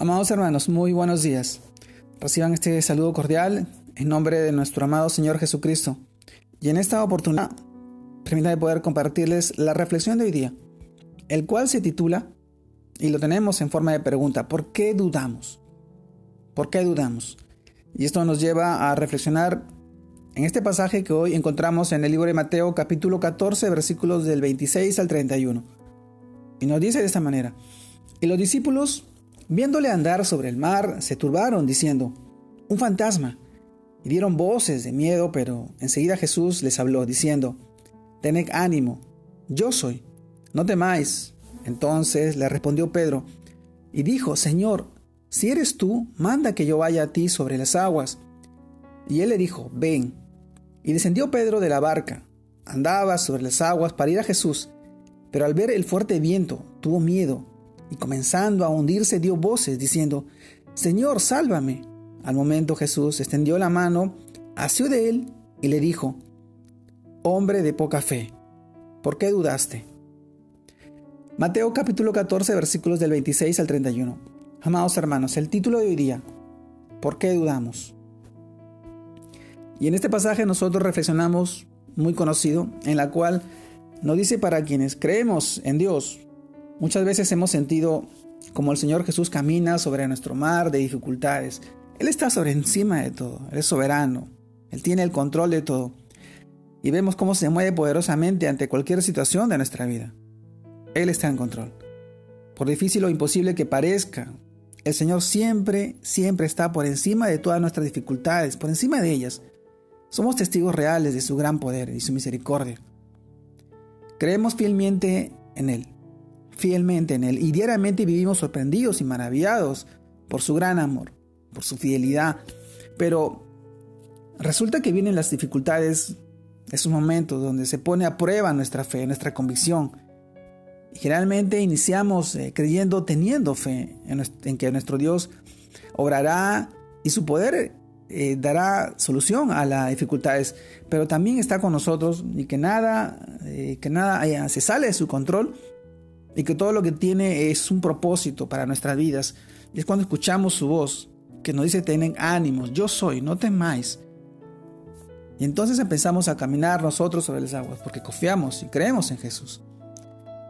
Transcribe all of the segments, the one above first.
Amados hermanos, muy buenos días. Reciban este saludo cordial en nombre de nuestro amado Señor Jesucristo. Y en esta oportunidad, permítanme poder compartirles la reflexión de hoy día, el cual se titula, y lo tenemos en forma de pregunta, ¿por qué dudamos? ¿Por qué dudamos? Y esto nos lleva a reflexionar en este pasaje que hoy encontramos en el libro de Mateo capítulo 14 versículos del 26 al 31. Y nos dice de esta manera, y los discípulos Viéndole andar sobre el mar, se turbaron, diciendo, Un fantasma. Y dieron voces de miedo, pero enseguida Jesús les habló, diciendo, Tened ánimo, yo soy, no temáis. Entonces le respondió Pedro, y dijo, Señor, si eres tú, manda que yo vaya a ti sobre las aguas. Y él le dijo, Ven. Y descendió Pedro de la barca, andaba sobre las aguas para ir a Jesús, pero al ver el fuerte viento tuvo miedo y comenzando a hundirse dio voces diciendo, Señor, sálvame. Al momento Jesús extendió la mano, asió de él y le dijo, Hombre de poca fe, ¿por qué dudaste? Mateo capítulo 14 versículos del 26 al 31. Amados hermanos, el título de hoy día, ¿por qué dudamos? Y en este pasaje nosotros reflexionamos, muy conocido, en la cual nos dice para quienes creemos en Dios, Muchas veces hemos sentido como el Señor Jesús camina sobre nuestro mar de dificultades. Él está sobre encima de todo, Él es soberano, Él tiene el control de todo. Y vemos cómo se mueve poderosamente ante cualquier situación de nuestra vida. Él está en control. Por difícil o imposible que parezca, el Señor siempre, siempre está por encima de todas nuestras dificultades, por encima de ellas. Somos testigos reales de su gran poder y su misericordia. Creemos fielmente en Él fielmente en Él y diariamente vivimos sorprendidos y maravillados por su gran amor, por su fidelidad. Pero resulta que vienen las dificultades, esos momentos donde se pone a prueba nuestra fe, nuestra convicción. Generalmente iniciamos eh, creyendo, teniendo fe en, que nuestro Dios obrará y su poder eh, dará solución a las dificultades, pero también está con nosotros y que nada, eh, que nada se sale de su control y que todo lo que tiene es un propósito para nuestras vidas. Y es cuando escuchamos su voz que nos dice, tienen ánimos, yo soy, no temáis. Y entonces empezamos a caminar nosotros sobre las aguas porque confiamos y creemos en Jesús.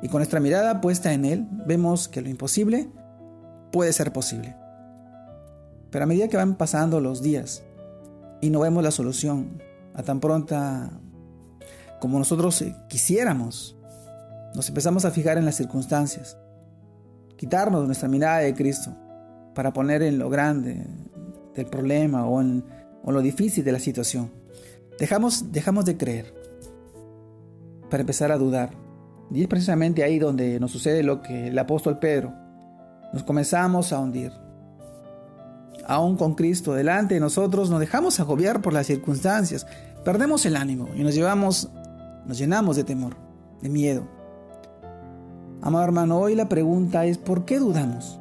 Y con nuestra mirada puesta en Él, vemos que lo imposible puede ser posible. Pero a medida que van pasando los días y no vemos la solución a tan pronta como nosotros quisiéramos, nos empezamos a fijar en las circunstancias, quitarnos nuestra mirada de Cristo para poner en lo grande del problema o en, lo difícil de la situación. Dejamos, dejamos de creer para empezar a dudar. Y es precisamente ahí donde nos sucede lo que el apóstol Pedro. Nos comenzamos a hundir. Aún con Cristo delante de nosotros nos dejamos agobiar por las circunstancias, perdemos el ánimo y nos llevamos, nos llenamos de temor, de miedo. Amado hermano, hoy la pregunta es ¿por qué dudamos?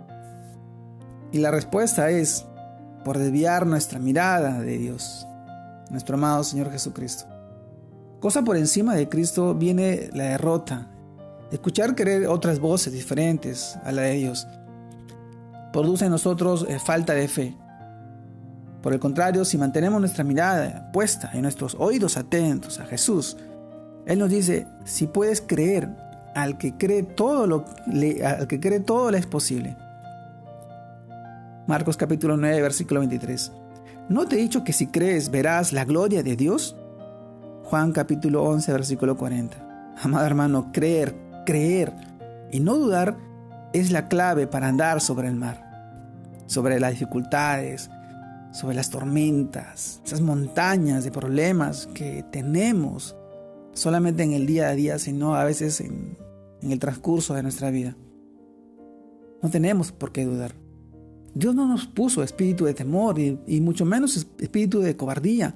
Y la respuesta es por desviar nuestra mirada de Dios, nuestro amado Señor Jesucristo. Cosa por encima de Cristo viene la derrota, escuchar querer otras voces diferentes a la de Dios. Produce en nosotros eh, falta de fe. Por el contrario, si mantenemos nuestra mirada puesta y nuestros oídos atentos a Jesús, Él nos dice, si puedes creer, al que cree todo lo al que cree todo le es posible. Marcos capítulo 9 versículo 23. ¿No te he dicho que si crees verás la gloria de Dios? Juan capítulo 11 versículo 40. Amado hermano, creer, creer y no dudar es la clave para andar sobre el mar, sobre las dificultades, sobre las tormentas, esas montañas de problemas que tenemos solamente en el día a día, sino a veces en, en el transcurso de nuestra vida. No tenemos por qué dudar. Dios no nos puso espíritu de temor y, mucho menos espíritu de cobardía.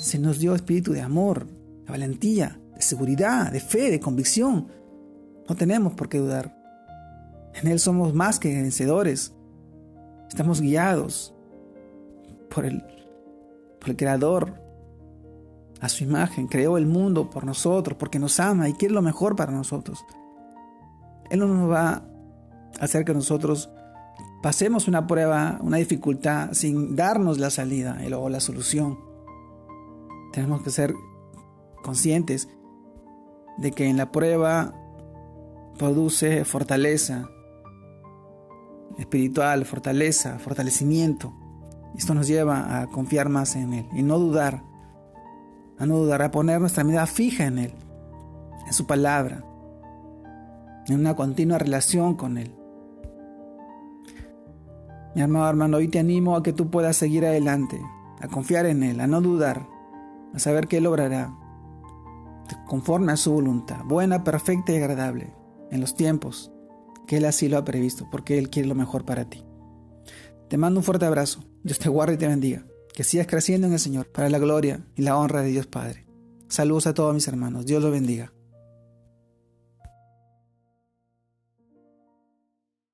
Se nos dio espíritu de amor, de valentía, de seguridad, de fe, de convicción. No tenemos por qué dudar. En Él somos más que vencedores. Estamos guiados por el, por el Creador, a su imagen, creó el mundo por nosotros, porque nos ama y quiere lo mejor para nosotros. Él no nos va a hacer que nosotros pasemos una prueba, una dificultad sin darnos la salida o la solución. Tenemos que ser conscientes de que en la prueba produce fortaleza espiritual, fortaleza, fortalecimiento. Esto nos lleva a confiar más en Él y no dudar, a no dudar, a poner nuestra mirada fija en Él, en su palabra, en una continua relación con Él. Mi amado hermano, hoy te animo a que tú puedas seguir adelante, a confiar en Él, a no dudar, a saber que Él obrará conforme a su voluntad, buena, perfecta y agradable, en los tiempos que Él así lo ha previsto, porque Él quiere lo mejor para ti. Te mando un fuerte abrazo, Dios te guarde y te bendiga, que sigas creciendo en el Señor, para la gloria y la honra de Dios Padre. Saludos a todos mis hermanos, Dios los bendiga.